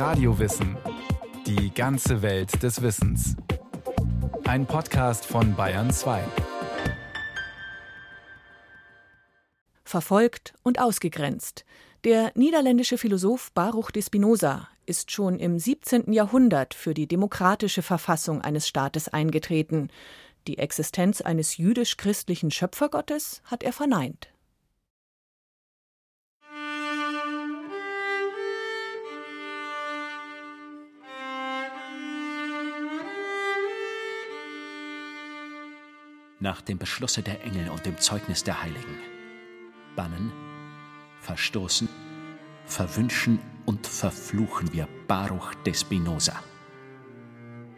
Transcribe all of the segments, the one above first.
Radiowissen. Die ganze Welt des Wissens. Ein Podcast von Bayern 2. Verfolgt und ausgegrenzt. Der niederländische Philosoph Baruch de Spinoza ist schon im 17. Jahrhundert für die demokratische Verfassung eines Staates eingetreten. Die Existenz eines jüdisch-christlichen Schöpfergottes hat er verneint. Nach dem Beschlusse der Engel und dem Zeugnis der Heiligen. Bannen, verstoßen, verwünschen und verfluchen wir Baruch de Spinoza.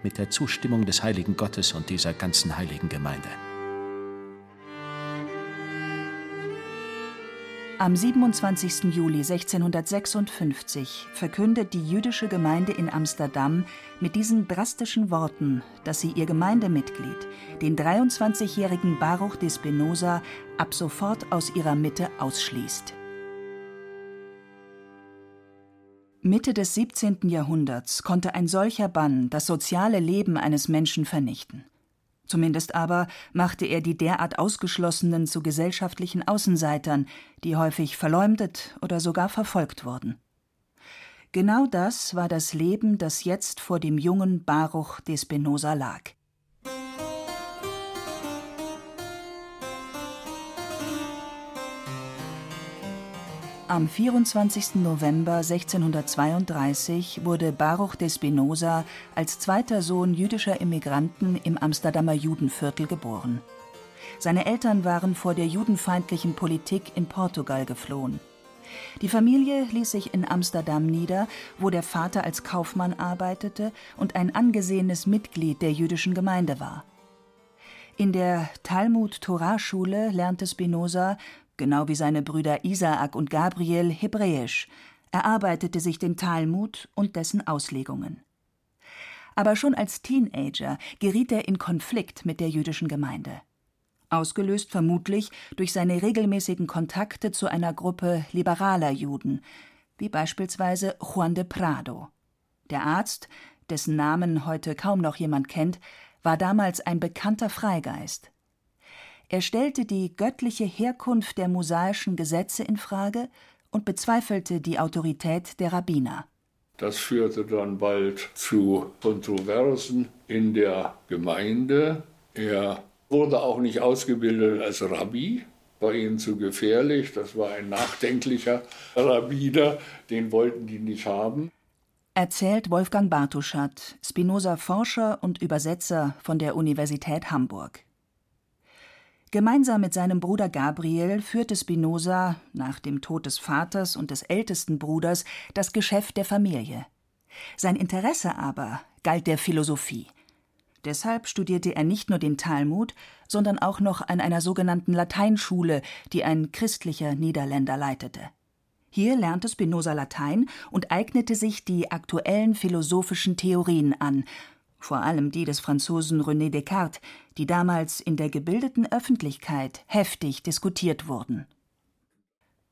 Mit der Zustimmung des heiligen Gottes und dieser ganzen heiligen Gemeinde. Am 27. Juli 1656 verkündet die jüdische Gemeinde in Amsterdam mit diesen drastischen Worten, dass sie ihr Gemeindemitglied, den 23-jährigen Baruch de Spinoza, ab sofort aus ihrer Mitte ausschließt. Mitte des 17. Jahrhunderts konnte ein solcher Bann das soziale Leben eines Menschen vernichten. Zumindest aber machte er die derart Ausgeschlossenen zu gesellschaftlichen Außenseitern, die häufig verleumdet oder sogar verfolgt wurden. Genau das war das Leben, das jetzt vor dem jungen Baruch de Spinoza lag. Am 24. November 1632 wurde Baruch de Spinoza als zweiter Sohn jüdischer Immigranten im Amsterdamer Judenviertel geboren. Seine Eltern waren vor der judenfeindlichen Politik in Portugal geflohen. Die Familie ließ sich in Amsterdam nieder, wo der Vater als Kaufmann arbeitete und ein angesehenes Mitglied der jüdischen Gemeinde war. In der Talmud-Torah-Schule lernte Spinoza genau wie seine Brüder Isaak und Gabriel, Hebräisch, erarbeitete sich den Talmud und dessen Auslegungen. Aber schon als Teenager geriet er in Konflikt mit der jüdischen Gemeinde. Ausgelöst vermutlich durch seine regelmäßigen Kontakte zu einer Gruppe liberaler Juden, wie beispielsweise Juan de Prado. Der Arzt, dessen Namen heute kaum noch jemand kennt, war damals ein bekannter Freigeist. Er stellte die göttliche Herkunft der mosaischen Gesetze in Frage und bezweifelte die Autorität der Rabbiner. Das führte dann bald zu Kontroversen in der Gemeinde. Er wurde auch nicht ausgebildet als Rabbi, war ihnen zu gefährlich. Das war ein nachdenklicher Rabbiner, den wollten die nicht haben. Erzählt Wolfgang Bartuschat, Spinoza-Forscher und Übersetzer von der Universität Hamburg. Gemeinsam mit seinem Bruder Gabriel führte Spinoza nach dem Tod des Vaters und des ältesten Bruders das Geschäft der Familie. Sein Interesse aber galt der Philosophie. Deshalb studierte er nicht nur den Talmud, sondern auch noch an einer sogenannten Lateinschule, die ein christlicher Niederländer leitete. Hier lernte Spinoza Latein und eignete sich die aktuellen philosophischen Theorien an vor allem die des Franzosen René Descartes, die damals in der gebildeten Öffentlichkeit heftig diskutiert wurden.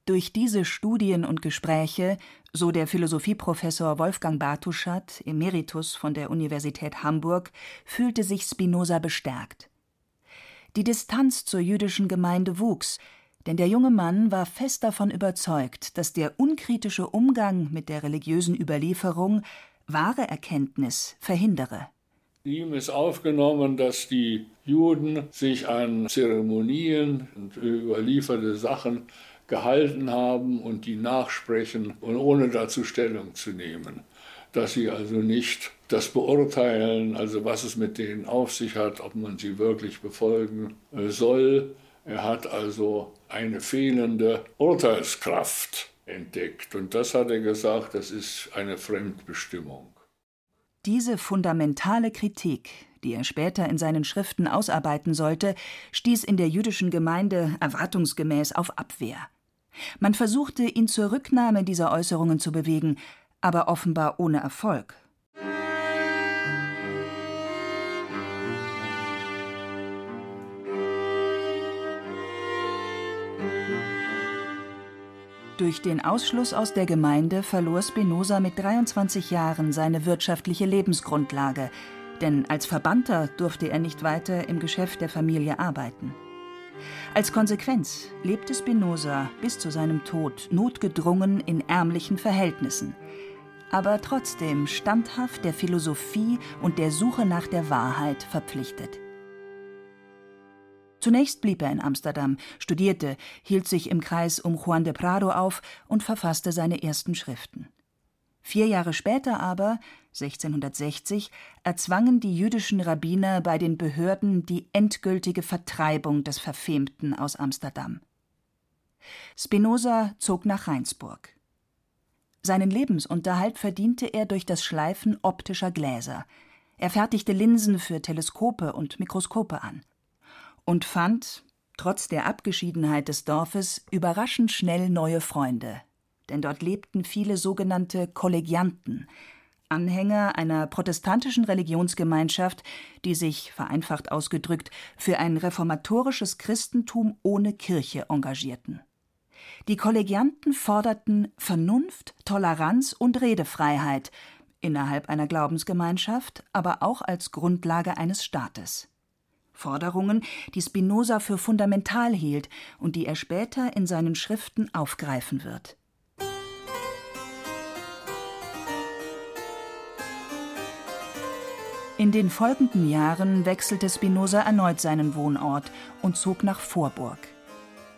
Durch diese Studien und Gespräche, so der Philosophieprofessor Wolfgang Bartuschat, Emeritus von der Universität Hamburg, fühlte sich Spinoza bestärkt. Die Distanz zur jüdischen Gemeinde wuchs, denn der junge Mann war fest davon überzeugt, dass der unkritische Umgang mit der religiösen Überlieferung wahre Erkenntnis verhindere. Ihm ist aufgenommen, dass die Juden sich an Zeremonien und überlieferte Sachen gehalten haben und die nachsprechen und ohne dazu Stellung zu nehmen. Dass sie also nicht das beurteilen, also was es mit denen auf sich hat, ob man sie wirklich befolgen soll. Er hat also eine fehlende Urteilskraft entdeckt und das hat er gesagt, das ist eine Fremdbestimmung. Diese fundamentale Kritik, die er später in seinen Schriften ausarbeiten sollte, stieß in der jüdischen Gemeinde erwartungsgemäß auf Abwehr. Man versuchte, ihn zur Rücknahme dieser Äußerungen zu bewegen, aber offenbar ohne Erfolg. Durch den Ausschluss aus der Gemeinde verlor Spinoza mit 23 Jahren seine wirtschaftliche Lebensgrundlage, denn als Verbannter durfte er nicht weiter im Geschäft der Familie arbeiten. Als Konsequenz lebte Spinoza bis zu seinem Tod notgedrungen in ärmlichen Verhältnissen, aber trotzdem standhaft der Philosophie und der Suche nach der Wahrheit verpflichtet. Zunächst blieb er in Amsterdam, studierte, hielt sich im Kreis um Juan de Prado auf und verfasste seine ersten Schriften. Vier Jahre später aber, 1660, erzwangen die jüdischen Rabbiner bei den Behörden die endgültige Vertreibung des Verfemten aus Amsterdam. Spinoza zog nach Rheinsburg. Seinen Lebensunterhalt verdiente er durch das Schleifen optischer Gläser. Er fertigte Linsen für Teleskope und Mikroskope an und fand, trotz der Abgeschiedenheit des Dorfes, überraschend schnell neue Freunde. Denn dort lebten viele sogenannte Kollegianten, Anhänger einer protestantischen Religionsgemeinschaft, die sich, vereinfacht ausgedrückt, für ein reformatorisches Christentum ohne Kirche engagierten. Die Kollegianten forderten Vernunft, Toleranz und Redefreiheit innerhalb einer Glaubensgemeinschaft, aber auch als Grundlage eines Staates. Forderungen, die Spinoza für fundamental hielt und die er später in seinen Schriften aufgreifen wird. In den folgenden Jahren wechselte Spinoza erneut seinen Wohnort und zog nach Vorburg.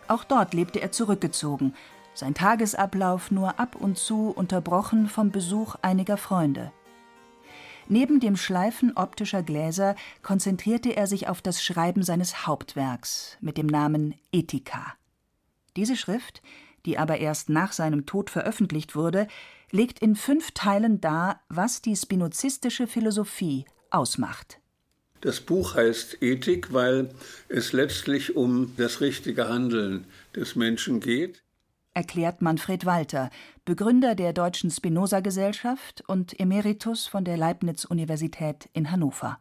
Auch dort lebte er zurückgezogen, sein Tagesablauf nur ab und zu unterbrochen vom Besuch einiger Freunde. Neben dem Schleifen optischer Gläser konzentrierte er sich auf das Schreiben seines Hauptwerks mit dem Namen Ethika. Diese Schrift, die aber erst nach seinem Tod veröffentlicht wurde, legt in fünf Teilen dar, was die spinozistische Philosophie ausmacht. Das Buch heißt Ethik, weil es letztlich um das richtige Handeln des Menschen geht erklärt Manfred Walter, Begründer der Deutschen Spinoza-Gesellschaft und Emeritus von der Leibniz-Universität in Hannover.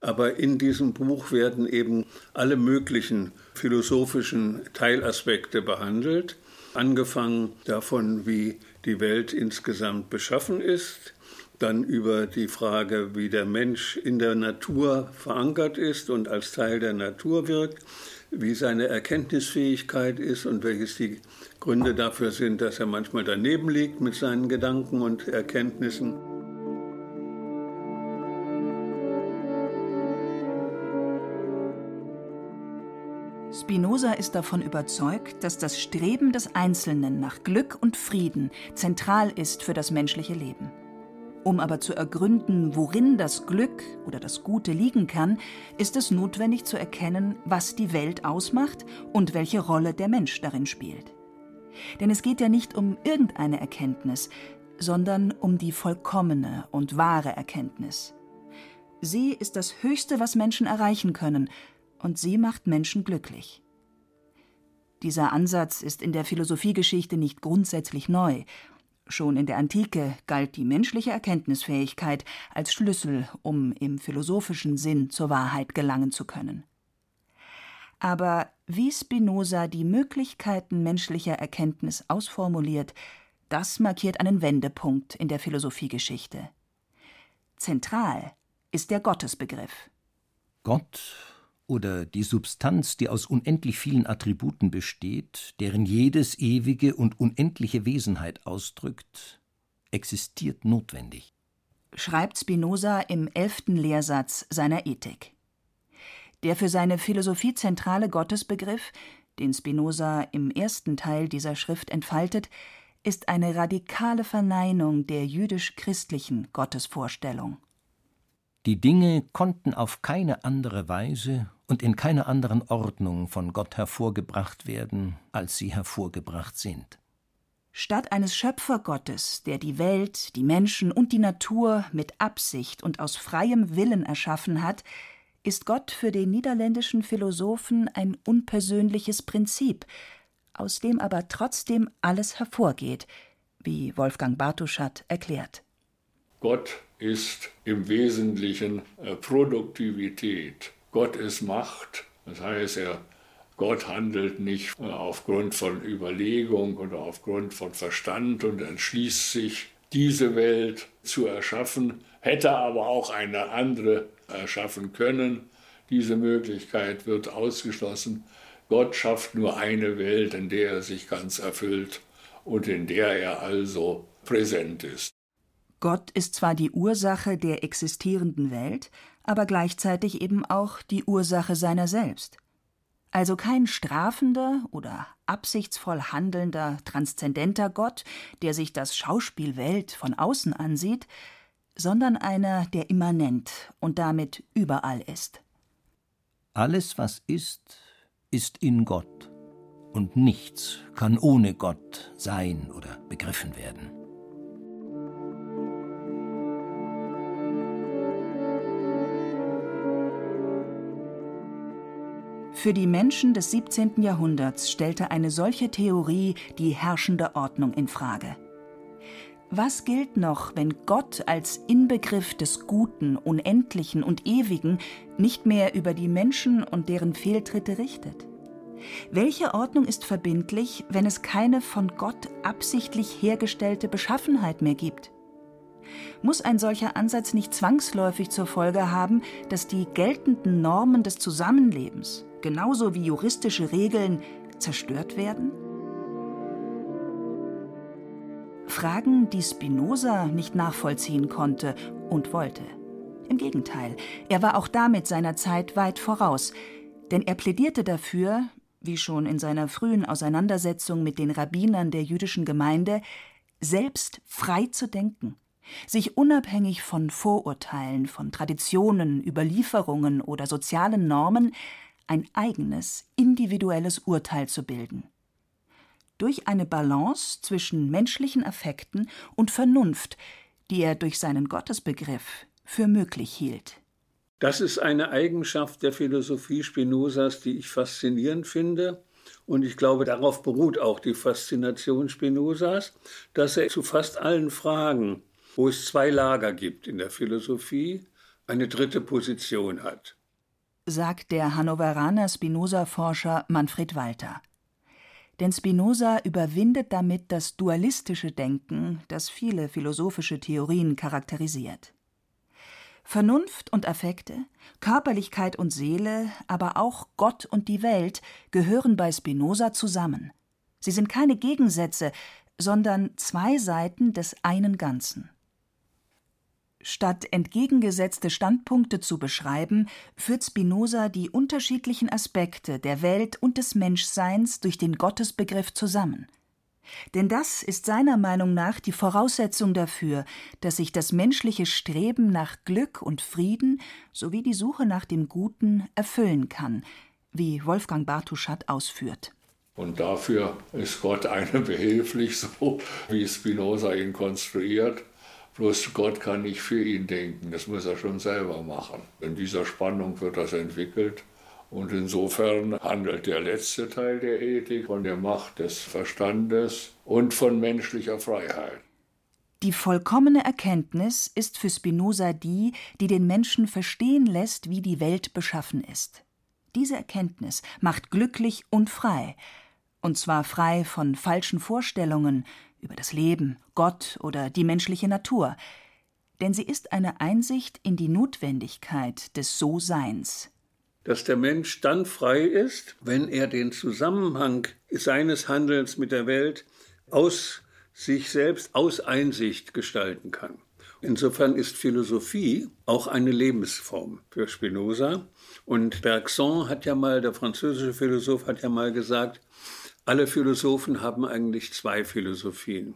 Aber in diesem Buch werden eben alle möglichen philosophischen Teilaspekte behandelt, angefangen davon, wie die Welt insgesamt beschaffen ist, dann über die Frage, wie der Mensch in der Natur verankert ist und als Teil der Natur wirkt, wie seine Erkenntnisfähigkeit ist und welches die Gründe dafür sind, dass er manchmal daneben liegt mit seinen Gedanken und Erkenntnissen. Spinoza ist davon überzeugt, dass das Streben des Einzelnen nach Glück und Frieden zentral ist für das menschliche Leben. Um aber zu ergründen, worin das Glück oder das Gute liegen kann, ist es notwendig zu erkennen, was die Welt ausmacht und welche Rolle der Mensch darin spielt. Denn es geht ja nicht um irgendeine Erkenntnis, sondern um die vollkommene und wahre Erkenntnis. Sie ist das Höchste, was Menschen erreichen können, und sie macht Menschen glücklich. Dieser Ansatz ist in der Philosophiegeschichte nicht grundsätzlich neu Schon in der Antike galt die menschliche Erkenntnisfähigkeit als Schlüssel, um im philosophischen Sinn zur Wahrheit gelangen zu können. Aber wie Spinoza die Möglichkeiten menschlicher Erkenntnis ausformuliert, das markiert einen Wendepunkt in der Philosophiegeschichte. Zentral ist der Gottesbegriff. Gott oder die Substanz, die aus unendlich vielen Attributen besteht, deren jedes ewige und unendliche Wesenheit ausdrückt, existiert notwendig. Schreibt Spinoza im elften Lehrsatz seiner Ethik. Der für seine Philosophie zentrale Gottesbegriff, den Spinoza im ersten Teil dieser Schrift entfaltet, ist eine radikale Verneinung der jüdisch-christlichen Gottesvorstellung. Die Dinge konnten auf keine andere Weise und in keiner anderen Ordnung von Gott hervorgebracht werden, als sie hervorgebracht sind. Statt eines Schöpfergottes, der die Welt, die Menschen und die Natur mit Absicht und aus freiem Willen erschaffen hat, ist Gott für den niederländischen Philosophen ein unpersönliches Prinzip, aus dem aber trotzdem alles hervorgeht, wie Wolfgang Bartuschat erklärt. Gott ist im Wesentlichen äh, Produktivität. Gott ist Macht, das heißt, er Gott handelt nicht aufgrund von Überlegung oder aufgrund von Verstand und entschließt sich, diese Welt zu erschaffen, hätte aber auch eine andere erschaffen können. Diese Möglichkeit wird ausgeschlossen. Gott schafft nur eine Welt, in der er sich ganz erfüllt und in der er also präsent ist. Gott ist zwar die Ursache der existierenden Welt, aber gleichzeitig eben auch die Ursache seiner selbst. Also kein strafender oder absichtsvoll handelnder, transzendenter Gott, der sich das Schauspiel Welt von außen ansieht, sondern einer, der immanent und damit überall ist. Alles, was ist, ist in Gott, und nichts kann ohne Gott sein oder begriffen werden. Für die Menschen des 17. Jahrhunderts stellte eine solche Theorie die herrschende Ordnung in Frage. Was gilt noch, wenn Gott als Inbegriff des Guten, Unendlichen und Ewigen nicht mehr über die Menschen und deren Fehltritte richtet? Welche Ordnung ist verbindlich, wenn es keine von Gott absichtlich hergestellte Beschaffenheit mehr gibt? Muss ein solcher Ansatz nicht zwangsläufig zur Folge haben, dass die geltenden Normen des Zusammenlebens, genauso wie juristische Regeln zerstört werden? Fragen, die Spinoza nicht nachvollziehen konnte und wollte. Im Gegenteil, er war auch damit seiner Zeit weit voraus, denn er plädierte dafür, wie schon in seiner frühen Auseinandersetzung mit den Rabbinern der jüdischen Gemeinde, selbst frei zu denken, sich unabhängig von Vorurteilen, von Traditionen, Überlieferungen oder sozialen Normen ein eigenes, individuelles Urteil zu bilden. Durch eine Balance zwischen menschlichen Affekten und Vernunft, die er durch seinen Gottesbegriff für möglich hielt. Das ist eine Eigenschaft der Philosophie Spinozas, die ich faszinierend finde. Und ich glaube, darauf beruht auch die Faszination Spinozas, dass er zu fast allen Fragen, wo es zwei Lager gibt in der Philosophie, eine dritte Position hat sagt der Hannoveraner Spinoza-Forscher Manfred Walter. Denn Spinoza überwindet damit das dualistische Denken, das viele philosophische Theorien charakterisiert. Vernunft und Affekte, Körperlichkeit und Seele, aber auch Gott und die Welt gehören bei Spinoza zusammen. Sie sind keine Gegensätze, sondern zwei Seiten des einen Ganzen. Statt entgegengesetzte Standpunkte zu beschreiben, führt Spinoza die unterschiedlichen Aspekte der Welt und des Menschseins durch den Gottesbegriff zusammen. Denn das ist seiner Meinung nach die Voraussetzung dafür, dass sich das menschliche Streben nach Glück und Frieden sowie die Suche nach dem Guten erfüllen kann, wie Wolfgang Bartuschat ausführt. Und dafür ist Gott einem behilflich, so wie Spinoza ihn konstruiert. Bloß Gott kann nicht für ihn denken, das muss er schon selber machen. In dieser Spannung wird das entwickelt. Und insofern handelt der letzte Teil der Ethik von der Macht des Verstandes und von menschlicher Freiheit. Die vollkommene Erkenntnis ist für Spinoza die, die den Menschen verstehen lässt, wie die Welt beschaffen ist. Diese Erkenntnis macht glücklich und frei, und zwar frei von falschen Vorstellungen, über das Leben, Gott oder die menschliche Natur, denn sie ist eine Einsicht in die Notwendigkeit des So-Seins. Dass der Mensch dann frei ist, wenn er den Zusammenhang seines Handelns mit der Welt aus sich selbst, aus Einsicht gestalten kann. Insofern ist Philosophie auch eine Lebensform für Spinoza. Und Bergson hat ja mal, der französische Philosoph hat ja mal gesagt, alle Philosophen haben eigentlich zwei Philosophien,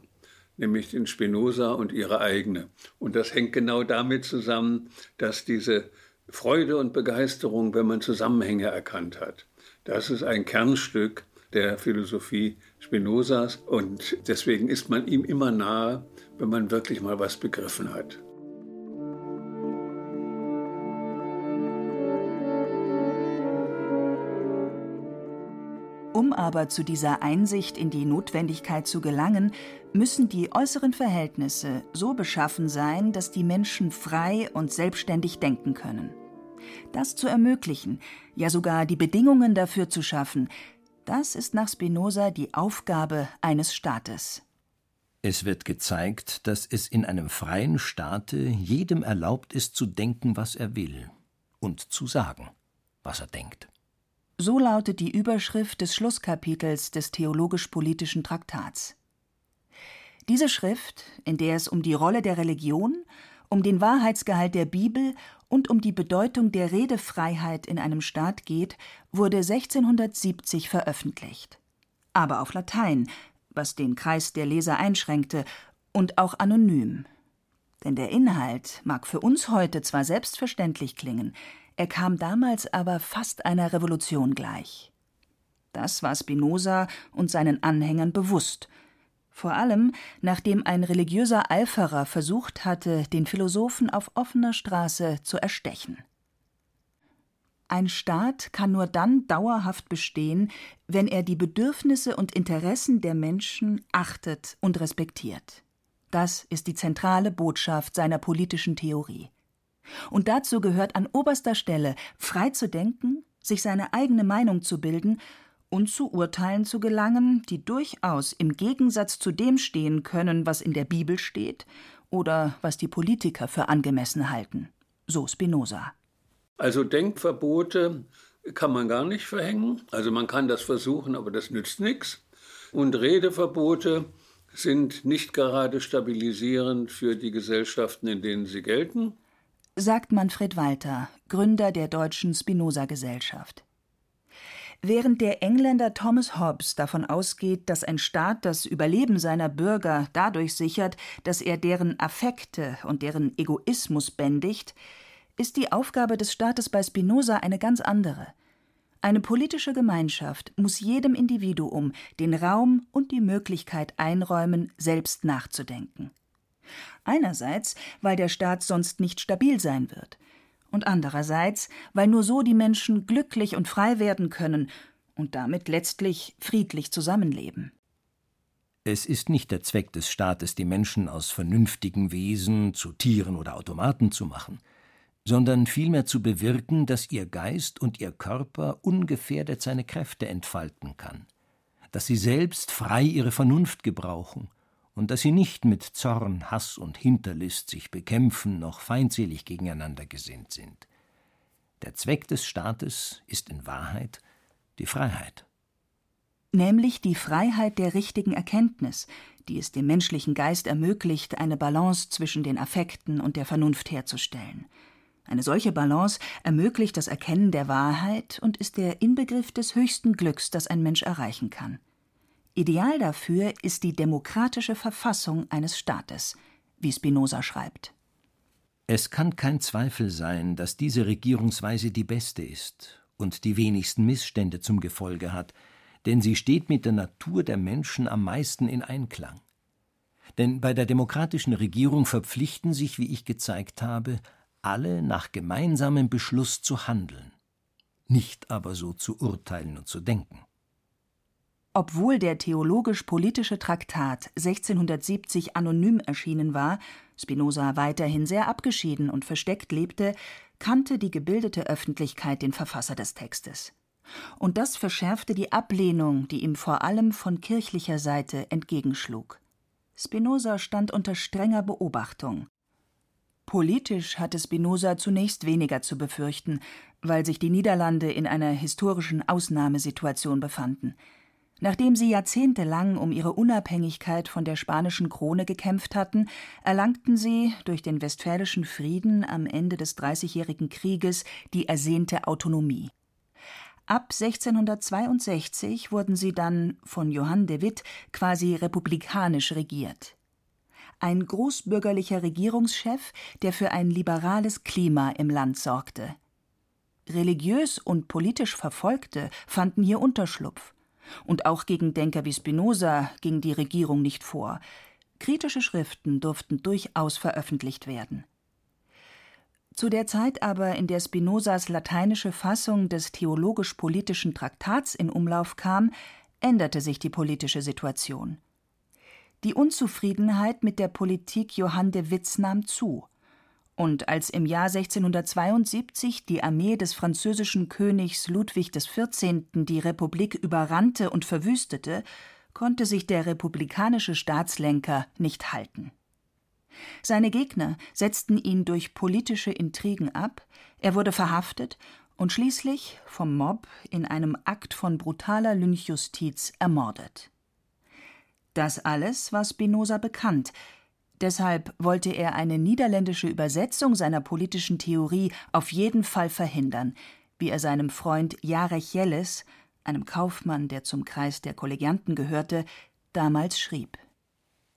nämlich den Spinoza und ihre eigene. Und das hängt genau damit zusammen, dass diese Freude und Begeisterung, wenn man Zusammenhänge erkannt hat, das ist ein Kernstück der Philosophie Spinozas und deswegen ist man ihm immer nahe, wenn man wirklich mal was begriffen hat. Aber zu dieser Einsicht in die Notwendigkeit zu gelangen, müssen die äußeren Verhältnisse so beschaffen sein, dass die Menschen frei und selbstständig denken können. Das zu ermöglichen, ja sogar die Bedingungen dafür zu schaffen, das ist nach Spinoza die Aufgabe eines Staates. Es wird gezeigt, dass es in einem freien Staate jedem erlaubt ist zu denken, was er will, und zu sagen, was er denkt. So lautet die Überschrift des Schlusskapitels des theologisch-politischen Traktats. Diese Schrift, in der es um die Rolle der Religion, um den Wahrheitsgehalt der Bibel und um die Bedeutung der Redefreiheit in einem Staat geht, wurde 1670 veröffentlicht. Aber auf Latein, was den Kreis der Leser einschränkte, und auch anonym. Denn der Inhalt mag für uns heute zwar selbstverständlich klingen, er kam damals aber fast einer Revolution gleich. Das war Spinoza und seinen Anhängern bewusst, vor allem nachdem ein religiöser Eiferer versucht hatte, den Philosophen auf offener Straße zu erstechen. Ein Staat kann nur dann dauerhaft bestehen, wenn er die Bedürfnisse und Interessen der Menschen achtet und respektiert. Das ist die zentrale Botschaft seiner politischen Theorie. Und dazu gehört an oberster Stelle, frei zu denken, sich seine eigene Meinung zu bilden und zu Urteilen zu gelangen, die durchaus im Gegensatz zu dem stehen können, was in der Bibel steht oder was die Politiker für angemessen halten. So Spinoza. Also Denkverbote kann man gar nicht verhängen. Also man kann das versuchen, aber das nützt nichts. Und Redeverbote sind nicht gerade stabilisierend für die Gesellschaften, in denen sie gelten sagt Manfred Walter, Gründer der Deutschen Spinoza-Gesellschaft. Während der Engländer Thomas Hobbes davon ausgeht, dass ein Staat das Überleben seiner Bürger dadurch sichert, dass er deren Affekte und deren Egoismus bändigt, ist die Aufgabe des Staates bei Spinoza eine ganz andere. Eine politische Gemeinschaft muss jedem Individuum den Raum und die Möglichkeit einräumen, selbst nachzudenken. Einerseits, weil der Staat sonst nicht stabil sein wird, und andererseits, weil nur so die Menschen glücklich und frei werden können und damit letztlich friedlich zusammenleben. Es ist nicht der Zweck des Staates, die Menschen aus vernünftigen Wesen zu Tieren oder Automaten zu machen, sondern vielmehr zu bewirken, dass ihr Geist und ihr Körper ungefährdet seine Kräfte entfalten kann, dass sie selbst frei ihre Vernunft gebrauchen und dass sie nicht mit Zorn, Hass und Hinterlist sich bekämpfen noch feindselig gegeneinander gesinnt sind. Der Zweck des Staates ist in Wahrheit die Freiheit. Nämlich die Freiheit der richtigen Erkenntnis, die es dem menschlichen Geist ermöglicht, eine Balance zwischen den Affekten und der Vernunft herzustellen. Eine solche Balance ermöglicht das Erkennen der Wahrheit und ist der Inbegriff des höchsten Glücks, das ein Mensch erreichen kann. Ideal dafür ist die demokratische Verfassung eines Staates, wie Spinoza schreibt. Es kann kein Zweifel sein, dass diese Regierungsweise die beste ist und die wenigsten Missstände zum Gefolge hat, denn sie steht mit der Natur der Menschen am meisten in Einklang. Denn bei der demokratischen Regierung verpflichten sich, wie ich gezeigt habe, alle nach gemeinsamem Beschluss zu handeln, nicht aber so zu urteilen und zu denken. Obwohl der theologisch-politische Traktat 1670 anonym erschienen war, Spinoza weiterhin sehr abgeschieden und versteckt lebte, kannte die gebildete Öffentlichkeit den Verfasser des Textes. Und das verschärfte die Ablehnung, die ihm vor allem von kirchlicher Seite entgegenschlug. Spinoza stand unter strenger Beobachtung. Politisch hatte Spinoza zunächst weniger zu befürchten, weil sich die Niederlande in einer historischen Ausnahmesituation befanden. Nachdem sie jahrzehntelang um ihre Unabhängigkeit von der spanischen Krone gekämpft hatten, erlangten sie durch den Westfälischen Frieden am Ende des Dreißigjährigen Krieges die ersehnte Autonomie. Ab 1662 wurden sie dann von Johann de Witt quasi republikanisch regiert. Ein großbürgerlicher Regierungschef, der für ein liberales Klima im Land sorgte. Religiös und politisch Verfolgte fanden hier Unterschlupf. Und auch gegen Denker wie Spinoza ging die Regierung nicht vor. Kritische Schriften durften durchaus veröffentlicht werden. Zu der Zeit aber, in der Spinozas lateinische Fassung des theologisch-politischen Traktats in Umlauf kam, änderte sich die politische Situation. Die Unzufriedenheit mit der Politik Johann de Witts nahm zu. Und als im Jahr 1672 die Armee des französischen Königs Ludwig XIV. die Republik überrannte und verwüstete, konnte sich der republikanische Staatslenker nicht halten. Seine Gegner setzten ihn durch politische Intrigen ab, er wurde verhaftet und schließlich vom Mob in einem Akt von brutaler Lynchjustiz ermordet. Das alles war Spinoza bekannt, deshalb wollte er eine niederländische Übersetzung seiner politischen Theorie auf jeden Fall verhindern, wie er seinem Freund Jarech Jelles, einem Kaufmann, der zum Kreis der Kollegianten gehörte, damals schrieb.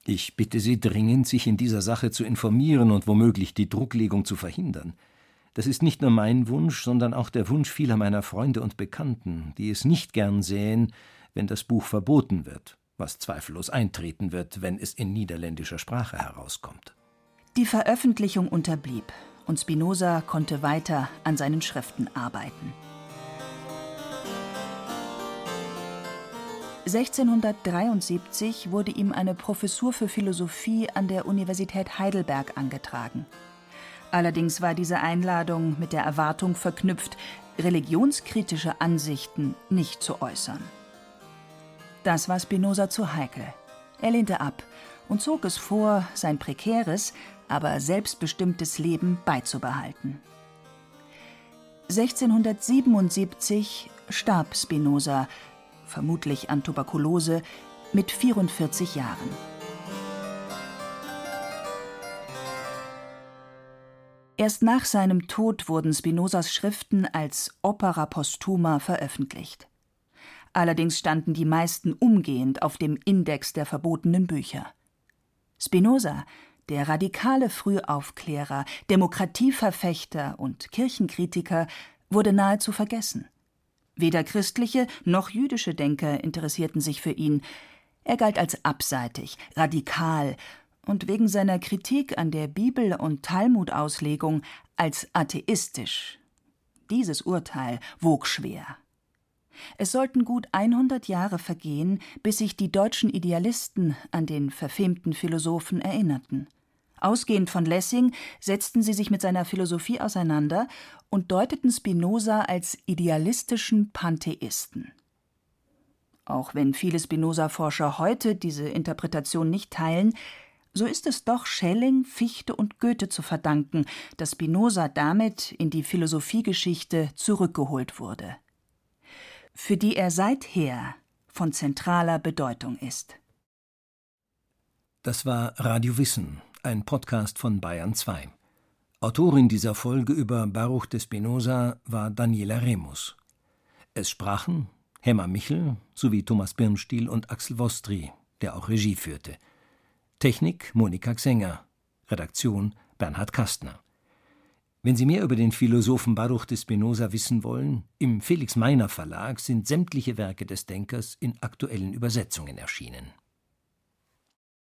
Ich bitte Sie dringend, sich in dieser Sache zu informieren und womöglich die Drucklegung zu verhindern. Das ist nicht nur mein Wunsch, sondern auch der Wunsch vieler meiner Freunde und Bekannten, die es nicht gern sähen, wenn das Buch verboten wird, was zweifellos eintreten wird, wenn es in niederländischer Sprache herauskommt. Die Veröffentlichung unterblieb und Spinoza konnte weiter an seinen Schriften arbeiten. 1673 wurde ihm eine Professur für Philosophie an der Universität Heidelberg angetragen. Allerdings war diese Einladung mit der Erwartung verknüpft, religionskritische Ansichten nicht zu äußern. Das war Spinoza zu heikel. Er lehnte ab und zog es vor, sein prekäres, aber selbstbestimmtes Leben beizubehalten. 1677 starb Spinoza, vermutlich an Tuberkulose, mit 44 Jahren. Erst nach seinem Tod wurden Spinozas Schriften als Opera postuma veröffentlicht. Allerdings standen die meisten umgehend auf dem Index der verbotenen Bücher. Spinoza, der radikale Frühaufklärer, Demokratieverfechter und Kirchenkritiker, wurde nahezu vergessen. Weder christliche noch jüdische Denker interessierten sich für ihn. Er galt als abseitig, radikal und wegen seiner Kritik an der Bibel- und Talmudauslegung als atheistisch. Dieses Urteil wog schwer. Es sollten gut 100 Jahre vergehen, bis sich die deutschen Idealisten an den verfemten Philosophen erinnerten. Ausgehend von Lessing setzten sie sich mit seiner Philosophie auseinander und deuteten Spinoza als idealistischen Pantheisten. Auch wenn viele Spinoza-Forscher heute diese Interpretation nicht teilen, so ist es doch Schelling, Fichte und Goethe zu verdanken, dass Spinoza damit in die Philosophiegeschichte zurückgeholt wurde, für die er seither von zentraler Bedeutung ist. Das war Radio Wissen, ein Podcast von Bayern 2. Autorin dieser Folge über Baruch de Spinoza war Daniela Remus. Es sprachen Hemmer Michel sowie Thomas Birnstiel und Axel Wostri, der auch Regie führte. Technik Monika Xenger. Redaktion Bernhard Kastner. Wenn Sie mehr über den Philosophen Baruch de Spinoza wissen wollen, im Felix Meiner Verlag sind sämtliche Werke des Denkers in aktuellen Übersetzungen erschienen